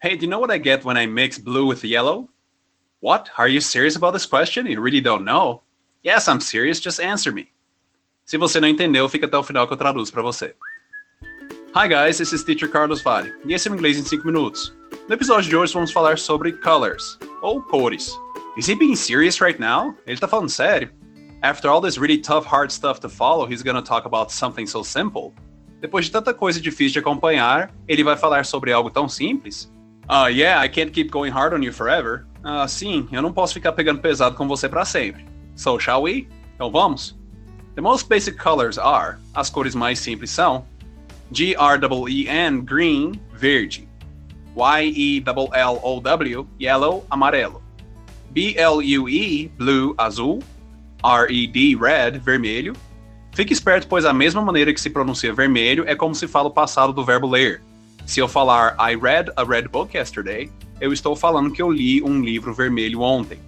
Hey, do you know what I get when I mix blue with yellow? What? Are you serious about this question? You really don't know? Yes, I'm serious. Just answer me. Se você não entendeu, fica até o final que eu traduzo para você. Hi guys, this is Teacher Carlos Vale, e esse é o Inglês em 5 minutos. No episódio de hoje vamos falar sobre colors, ou cores. Is he being serious right now? Ele tá falando sério? After all this really tough, hard stuff to follow, he's gonna talk about something so simple? Depois de tanta coisa difícil de acompanhar, ele vai falar sobre algo tão simples? Uh, yeah, I can't keep going hard on you forever. Ah, uh, sim, eu não posso ficar pegando pesado com você para sempre. So, shall we? Então vamos? The most basic colors are, as cores mais simples são, G-R-E-E-N, green, verde. Y-E-L-L-O-W, yellow, amarelo. B-L-U-E, blue, azul. R-E-D, red, vermelho. Fique esperto, pois a mesma maneira que se pronuncia vermelho é como se fala o passado do verbo ler. Se eu falar I read a red book yesterday, eu estou falando que eu li um livro vermelho ontem.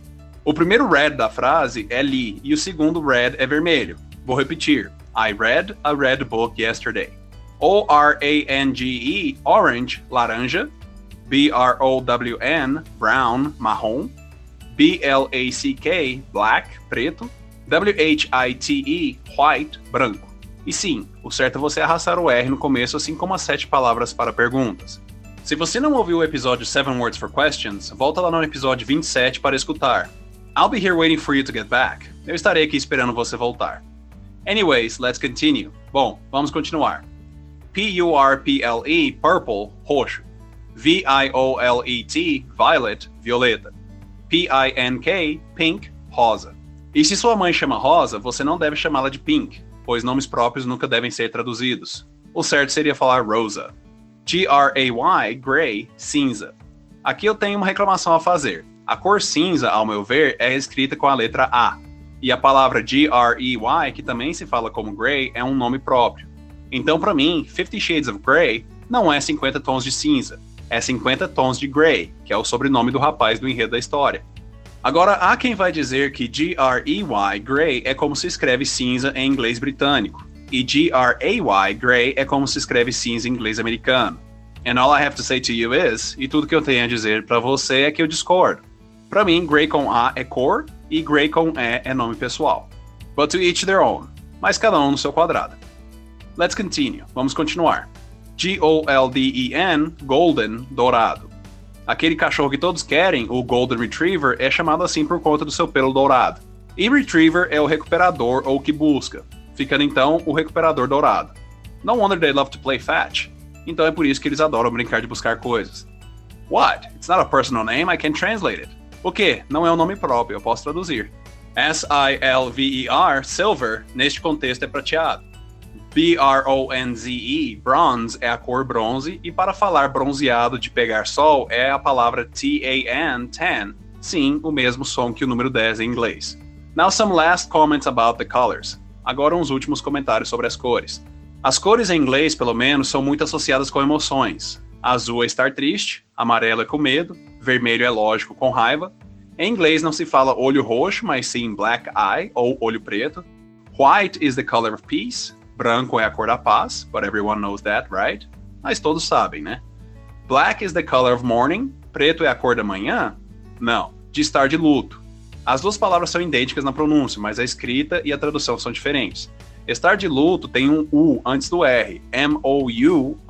O primeiro red da frase é li e o segundo red é vermelho. Vou repetir. I read a red book yesterday. O-R-A-N-G-E, orange, laranja. B-R-O-W-N, brown, marrom. B-L-A-C-K, black, preto. W-H-I-T-E, white, branco. E sim, o certo é você arrastar o R no começo, assim como as sete palavras para perguntas. Se você não ouviu o episódio 7 Words for Questions, volta lá no episódio 27 para escutar. I'll be here waiting for you to get back. Eu estarei aqui esperando você voltar. Anyways, let's continue. Bom, vamos continuar. P-U-R-P-L-E, purple, roxo. V-I-O-L-E-T, violet, violeta. P-I-N-K, pink, rosa. E se sua mãe chama Rosa, você não deve chamá-la de Pink, pois nomes próprios nunca devem ser traduzidos. O certo seria falar Rosa. G-R-A-Y, gray, cinza. Aqui eu tenho uma reclamação a fazer. A cor cinza, ao meu ver, é escrita com a letra A. E a palavra G-R-E-Y, que também se fala como gray, é um nome próprio. Então, para mim, Fifty Shades of Grey não é 50 tons de cinza, é 50 tons de Grey, que é o sobrenome do rapaz do enredo da história. Agora, há quem vai dizer que G-R-E-Y, Grey, é como se escreve cinza em inglês britânico, e G-R-A-Y, Grey, é como se escreve cinza em inglês americano. And all I have to say to you is, e tudo que eu tenho a dizer para você é que eu discordo. Para mim, Grey com A é cor e Grey com E é nome pessoal. But to each their own, mas cada um no seu quadrado. Let's continue, vamos continuar. G-O-L-D-E-N, golden, dourado. Aquele cachorro que todos querem, o Golden Retriever, é chamado assim por conta do seu pelo dourado. E Retriever é o recuperador ou que busca, ficando então o recuperador dourado. No wonder they love to play fetch. Então é por isso que eles adoram brincar de buscar coisas. What? It's not a personal name, I can translate it. O que? Não é um nome próprio, eu posso traduzir. S-I-L-V-E-R, silver, neste contexto é prateado. B-R-O-N-Z-E, bronze, é a cor bronze, e para falar bronzeado de pegar sol é a palavra T-A-N, tan, sim, o mesmo som que o número 10 em inglês. Now some last comments about the colors. Agora uns últimos comentários sobre as cores. As cores em inglês, pelo menos, são muito associadas com emoções. Azul é estar triste, amarelo é com medo, vermelho é lógico com raiva. Em inglês não se fala olho roxo, mas sim black eye ou olho preto. White is the color of peace, Branco é a cor da paz, but everyone knows that, right? Mas todos sabem, né? Black is the color of mourning. Preto é a cor da manhã? Não, de estar de luto. As duas palavras são idênticas na pronúncia, mas a escrita e a tradução são diferentes. Estar de luto tem um U antes do R, M-O-U-R-N-I-N-G,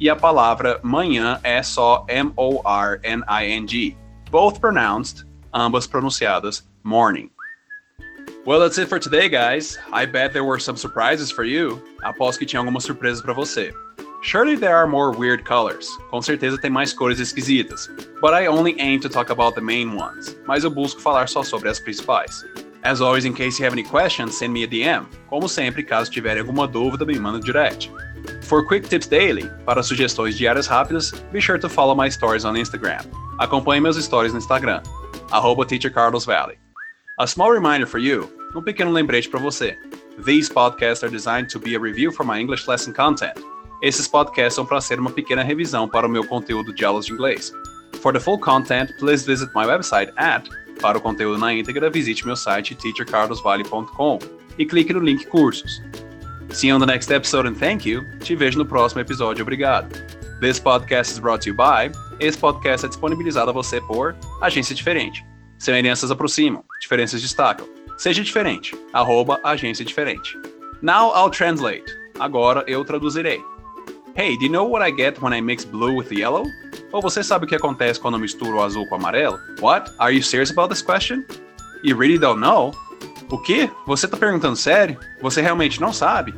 e a palavra manhã é só M-O-R-N-I-N-G. Both pronounced, ambas pronunciadas morning. Well, that's it for today, guys. I bet there were some surprises for you. Aposto que tinha algumas surpresas para você. Surely there are more weird colors. Com certeza tem mais cores esquisitas. But I only aim to talk about the main ones. Mas eu busco falar só sobre as principais. As always, in case you have any questions, send me a DM. Como sempre, caso tiverem alguma dúvida, me manda direct. For quick tips daily, para sugestões diárias rápidas, be sure to follow my stories on Instagram. Acompanhe meus stories no Instagram, arroba. A small reminder for you, um pequeno lembrete para você. These podcasts are designed to be a review for my English lesson content. Esses podcasts são para ser uma pequena revisão para o meu conteúdo de aulas de inglês. For the full content, please visit my website at para o conteúdo na íntegra, visite meu site teachercarlosvale.com e clique no link cursos. See you on the next episode and thank you. Te vejo no próximo episódio. Obrigado. This podcast is brought to you by. Esse podcast é disponibilizado a você por Agência Diferente. Semelhanças aproximam, diferenças destacam. Seja diferente. Arroba Agência Diferente. Now I'll translate. Agora eu traduzirei. Hey, do you know what I get when I mix blue with yellow? Ou você sabe o que acontece quando eu misturo o azul com o amarelo? What? Are you serious about this question? You really don't know? O quê? Você tá perguntando sério? Você realmente não sabe?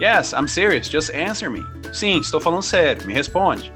Yes, I'm serious. Just answer me. Sim, estou falando sério. Me responde.